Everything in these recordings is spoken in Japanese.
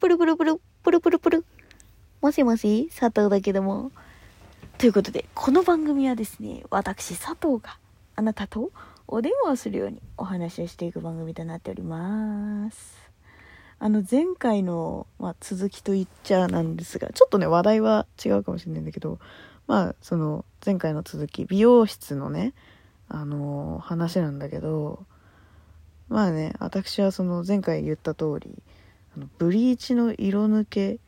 プルプルプル、プルプルプル。もしもし佐藤だけども。ということで、この番組はですね、私佐藤があなたとお電話をするようにお話をしていく番組となっております。あの前回の、まあ、続きと言っちゃなんですが、ちょっとね、話題は違うかもしれないんだけど、まあ、その前回の続き、美容室のね、あのー話なんだけど、まあね、私はその前回言った通り、あのブリーチの色抜け、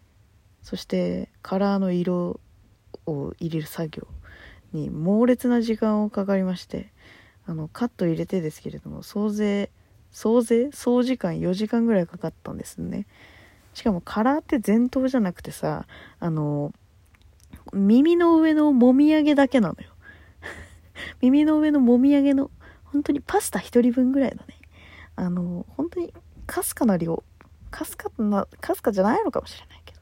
そしてカラーの色を入れる作業に猛烈な時間をかかりまして、あの、カット入れてですけれども、総勢、総勢総時間4時間ぐらいかかったんですね。しかもカラーって前頭じゃなくてさ、あの、耳の上のもみあげだけなのよ。耳の上のもみあげの、本当にパスタ一人分ぐらいのね、あの、本当にかすかな量、かすかな、かすかじゃないのかもしれないけど、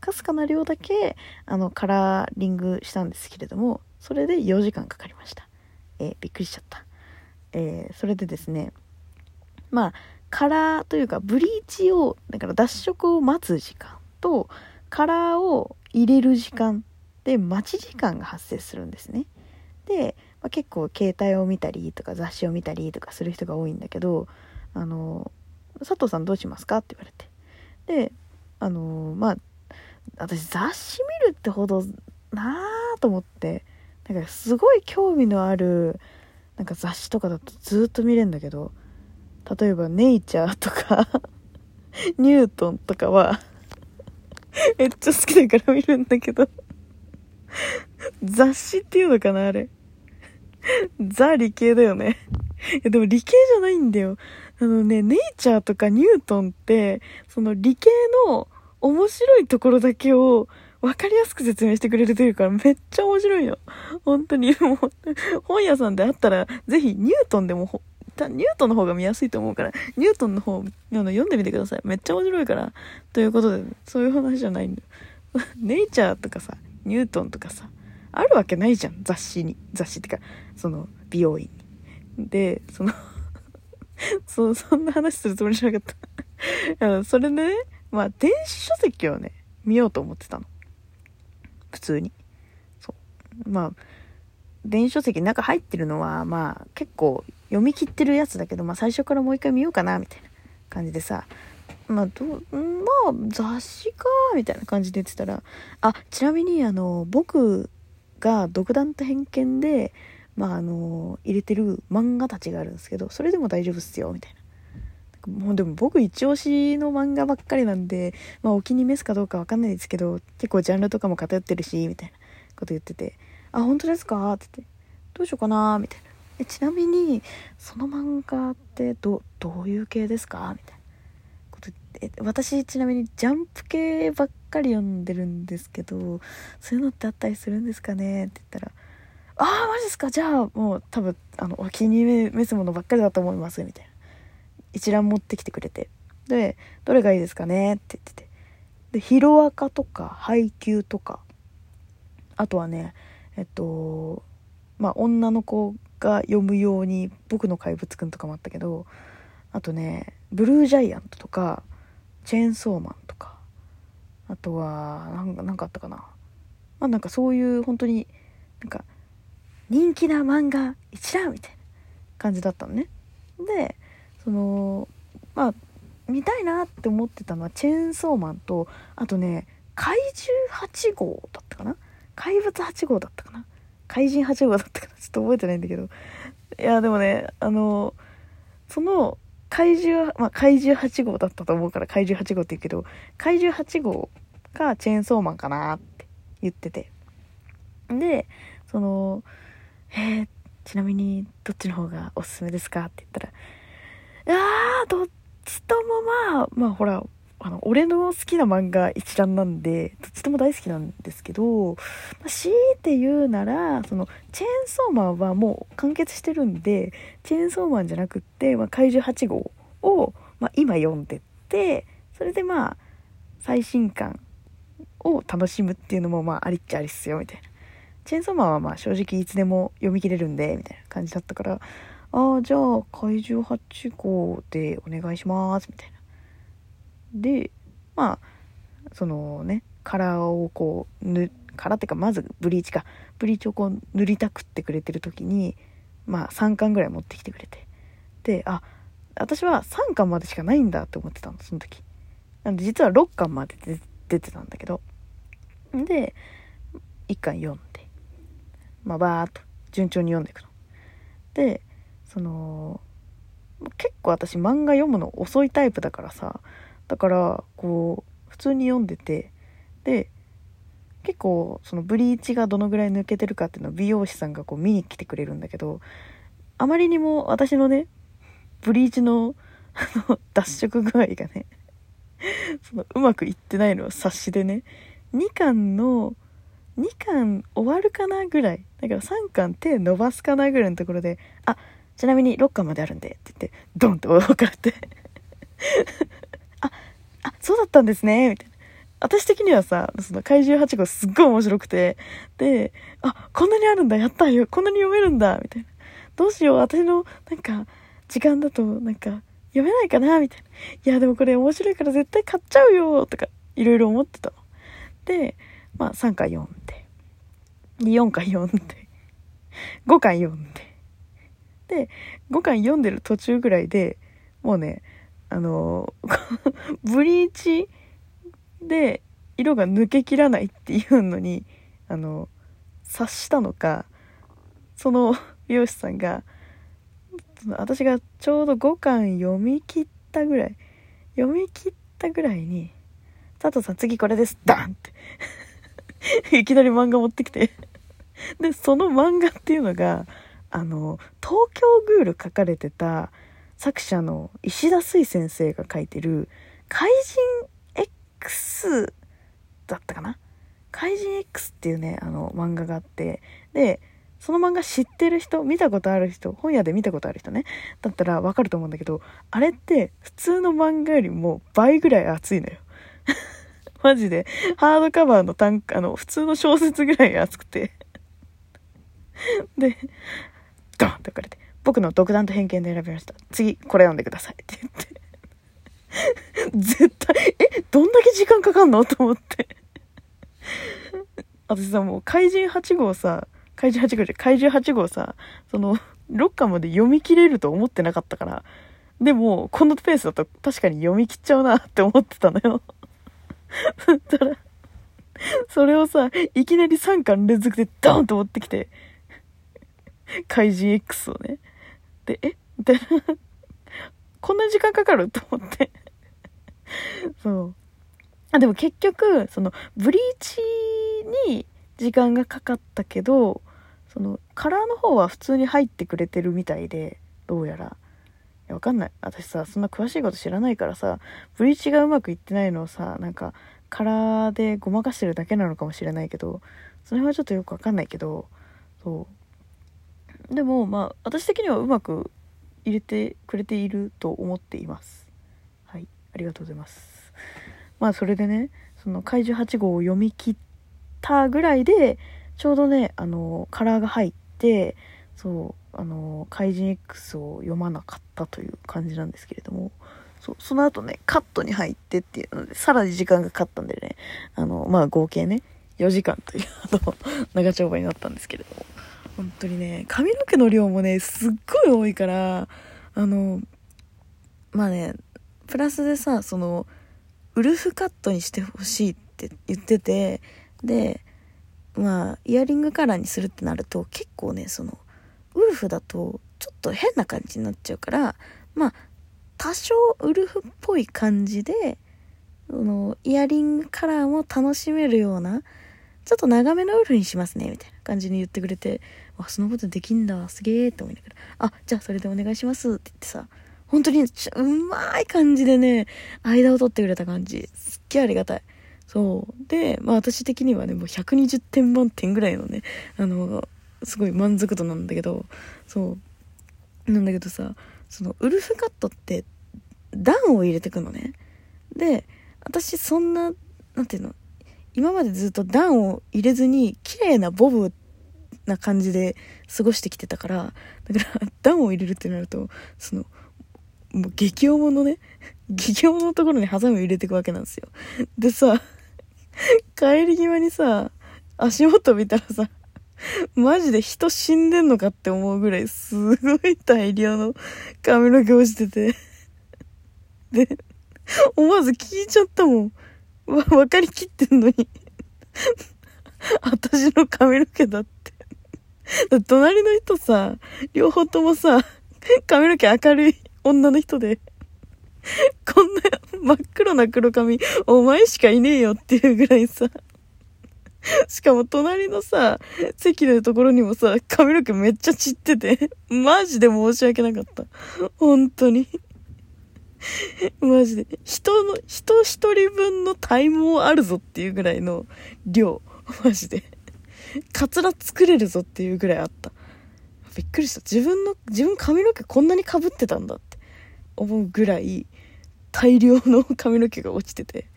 かすかな量だけ、あの、カラーリングしたんですけれども、それで4時間かかりました。えーびっくりしちゃった。えーそれでですね、まあ、カラーというか、ブリーチを、だから脱色を待つ時間と、カラーを入れる時間で待ち時間が発生するんですね。で、まあ、結構携帯を見たりとか雑誌を見たりとかする人が多いんだけど、あの、佐藤さんどうしますか？って言われて。で、あの、まあ、私雑誌見るってほどなぁと思って、なんかすごい興味のある、なんか雑誌とかだとずっと見れるんだけど、例えばネイチャーとか ニュートンとかはめっちゃ好きだから見るんだけど雑誌っていうのかなあれ。ザ理系だよね。いやでも理系じゃないんだよあのねネイチャーとかニュートンってその理系の面白いところだけを分かりやすく説明してくれるというからめっちゃ面白いよ本当にもう 本屋さんであったらぜひニュートンでもニュートンの方が見やすいと思うから、ニュートンの方、あの読んでみてください。めっちゃ面白いから。ということで、そういう話じゃないんだよ。ネイチャーとかさ、ニュートンとかさ、あるわけないじゃん、雑誌に。雑誌ってか、その、美容院に。で、その そ、そんな話するつもりじゃなかった。それでね、まあ、電子書籍をね、見ようと思ってたの。普通に。そう。まあ、電子書籍中入ってるのは、まあ、結構読み切ってるやつだけど、まあ、最初からもう一回見ようかな、みたいな感じでさ、まあ、どう、まあ、雑誌か、みたいな感じで言ってたら、あ、ちなみに、あの、僕が独断と偏見で、まあ、あの、入れてる漫画たちがあるんですけど、それでも大丈夫っすよ、みたいな。もうでも僕一押しの漫画ばっかりなんで、まあお気に召すかどうかわかんないですけど、結構ジャンルとかも偏ってるし、みたいなこと言ってて、あ、本当ですか？って言って、どうしようかな？みたいな。え、ちなみに、その漫画ってど、どういう系ですか？みたいなこと言って、私ちなみにジャンプ系ばっかり読んでるんですけど、そういうのってあったりするんですかね？って言ったら、ああ、マジですか？じゃあもう多分、あの、お気に召すものばっかりだと思います、みたいな。一覧持ってきてくれて。で、どれがいいですかね？って言ってて。で、ヒロアカとか、配給とか、あとはね、えっと、まあ、女の子が読むように、僕の怪物くんとかもあったけど、あとね、ブルージャイアントとか、チェーンソーマンとか、あとは、なんか、かあったかな。まあ、なんかそういう、本当に、なんか、人気な漫画一覧みたいな感じだったのね。で、そのまあ見たいなって思ってたのはチェーンソーマンとあとね怪獣8号だったかな？怪物8号だったかな？怪人8号だったかな？ちょっと覚えてないんだけど。いやでもねあのその怪獣まあ怪獣8号だったと思うから怪獣8号って言うけど怪獣8号がチェーンソーマンかなって言ってて。でその「えー、ちなみにどっちの方がおすすめですか?」って言ったらいやー、どっちともまあ、まあほら、あの、俺の好きな漫画一覧なんで、どっちとも大好きなんですけど、まあ、強いて言うなら、その、チェーンソーマンはもう完結してるんで、チェーンソーマンじゃなくって、まあ、怪獣8号を、まあ、今読んでって、それでまあ、最新刊を楽しむっていうのもまあ、ありっちゃありっすよ、みたいな。チェーンソーマンはまあ、正直いつでも読み切れるんで、みたいな感じだったから、ああ、じゃあ、怪獣8号でお願いします、みたいな。で、まあそのねカラーをこう塗カラーっていうかまずブリーチか。ブリーチをこう塗りたくってくれてる時にまあ3巻ぐらい持ってきてくれて。であ私は3巻までしかないんだって思ってたのその時。なんで実は6巻まで出てたんだけど。で1巻読んで。まあバーっと順調に読んでいくの。でその結構私漫画読むの遅いタイプだからさ。だからこう普通に読んでて。で結構そのブリーチがどのぐらい抜けてるかっていうのを美容師さんがこう見に来てくれるんだけどあまりにも私のねブリーチのあの脱色具合がねそのうまくいってないのを察しでね2巻の2巻終わるかなぐらい。だから3巻手伸ばすかなぐらいのところであちなみに6巻まであるんでって言ってドンって驚かれて。ああそうだったんですね。みたいな。私的にはさ、その怪獣8号すっごい面白くて、で、あ、こんなにあるんだ、やったよ、こんなに読めるんだ、みたいな。どうしよう、私の、なんか、時間だと、なんか、読めないかな、みたいな。いや、でもこれ面白いから絶対買っちゃうよ、とか、いろいろ思ってた。の。で、まあ、3回読んで、4回読んで、5回読んで、で、5回読んでる途中ぐらいで、もうね、あの、ブリーチで色が抜けきらないっていうのに、あの、察したのか、その 美容師さんが、私がちょうど5巻読み切ったぐらい、読み切ったぐらいに、佐藤さん次これです、ダンって。いきなり漫画持ってきて。で、その漫画っていうのが、あの、東京グール書かれてた作者の石田水先生が書いてる怪人 X だったかな？怪人 X っていうね、あの漫画があって、で、その漫画知ってる人、見たことある人、本屋で見たことある人ね、だったらわかると思うんだけど、あれって普通の漫画よりも倍ぐらい熱いのよ。マジで、ハードカバーの単あの、普通の小説ぐらい熱くてで、ドンって書かれて、僕の独断と偏見で選びました。次、これ読んでくださいって言って。絶対、え、どんだけ時間かかんのと思って私さ、もう怪人8号さ、怪人8号じゃ、怪獣8号さ、その、6巻まで読み切れると思ってなかったから、でも、このペースだと確かに読み切っちゃうなって思ってたのよ。そしたら、それをさ、いきなり3巻連続でドーンと持ってきて、怪人 X をね。で、え？みたいな。こんな時間かかると思ってそう。あ、でも結局、その、ブリーチに時間がかかったけど、その、カラーの方は普通に入ってくれてるみたいで、どうやら。わかんない。私さ、そんな詳しいこと知らないからさ、ブリーチがうまくいってないのをさ、なんか、カラーでごまかしてるだけなのかもしれないけど、その辺はちょっとよくわかんないけど、そう。でも、まあ、私的にはうまく入れてくれていると思っています。はい、ありがとうございます。まあ、それでね、その怪獣8号を読み切ったぐらいで、ちょうどね、あの、カラーが入って、そう、あの、怪人 X を読まなかったという感じなんですけれども、そうその後ね、カットに入ってっていうので、さらに時間がかかったんでね、あの、まあ合計ね、4時間という、あの、長丁場になったんですけれども、本当にね、髪の毛の量もね、すっごい多いから、あの、まあね、プラスでさ、その、ウルフカットにしてほしいって言ってて、で、まあ、イヤリングカラーにするってなると、結構ね、その、ウルフだと、ちょっと変な感じになっちゃうから、まあ、多少ウルフっぽい感じで、その、イヤリングカラーも楽しめるような、ちょっと長めのウルフにしますね、みたいな感じに言ってくれて、あ、そのことできんだ、すげえって思いながら、あ、じゃあそれでお願いしますって言ってさ、本当にうまい感じでね、間を取ってくれた感じ。すっげえありがたい。そう。で、まあ私的にはね、もう120点満点ぐらいのね、あの、すごい満足度なんだけど、そう。なんだけどさ、その、ウルフカットって段を入れてくのね。で、私そんな、なんていうの、今までずっと段を入れずに、綺麗なボブな感じで過ごしてきてたから、だから段を入れるってなると、その、もう激重のね、技業のところにハサミを入れていくわけなんですよ。でさ、帰り際にさ、足元見たらさ、マジで人死んでんのかって思うぐらいすごい大量の髪の毛落ちてて。で、思わず聞いちゃったもん。わ、分かりきってんのに。私の髪の毛だって。隣の人さ、両方ともさ、髪の毛明るい女の人で、こんな真っ黒な黒髪、お前しかいねえよっていうぐらいさ、しかも隣のさ、席のところにもさ、髪の毛めっちゃ散ってて、マジで申し訳なかった。本当に。マジで。人の、人一人分の体毛あるぞっていうぐらいの量。マジで。カツラ作れるぞっていうぐらいあった。びっくりした。自分の、自分髪の毛こんなに被ってたんだって思うぐらい大量の髪の毛が落ちてて。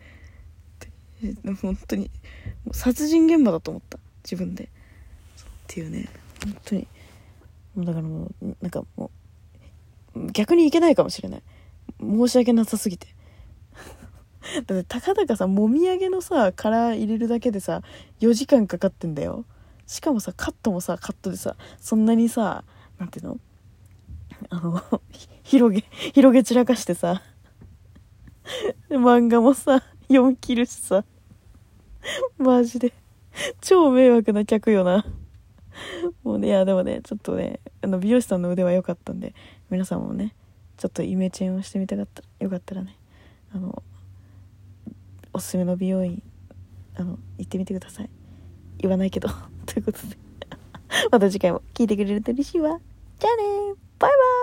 本当に、もう殺人現場だと思った。自分で。っていうね。本当に。だからもう、なんかもう、逆にいけないかもしれない。申し訳なさすぎて。だってたかだかさもみあげのさ殻入れるだけでさ4時間かかってんだよしかもさカットもさカットでさそんなにさなんていうの？あの 広げ広げ散らかしてさ漫画もさ読み切るしさ マジで。超迷惑な客よな。もうねいやでもねちょっとねあの美容師さんの腕は良かったんで皆さんもねちょっとイメチェンをしてみたかったらよかったらねあのおすすめの美容院あの行ってみてください。言わないけど ということで。また次回も聞いてくれると嬉しいわ。じゃあねバイバイ。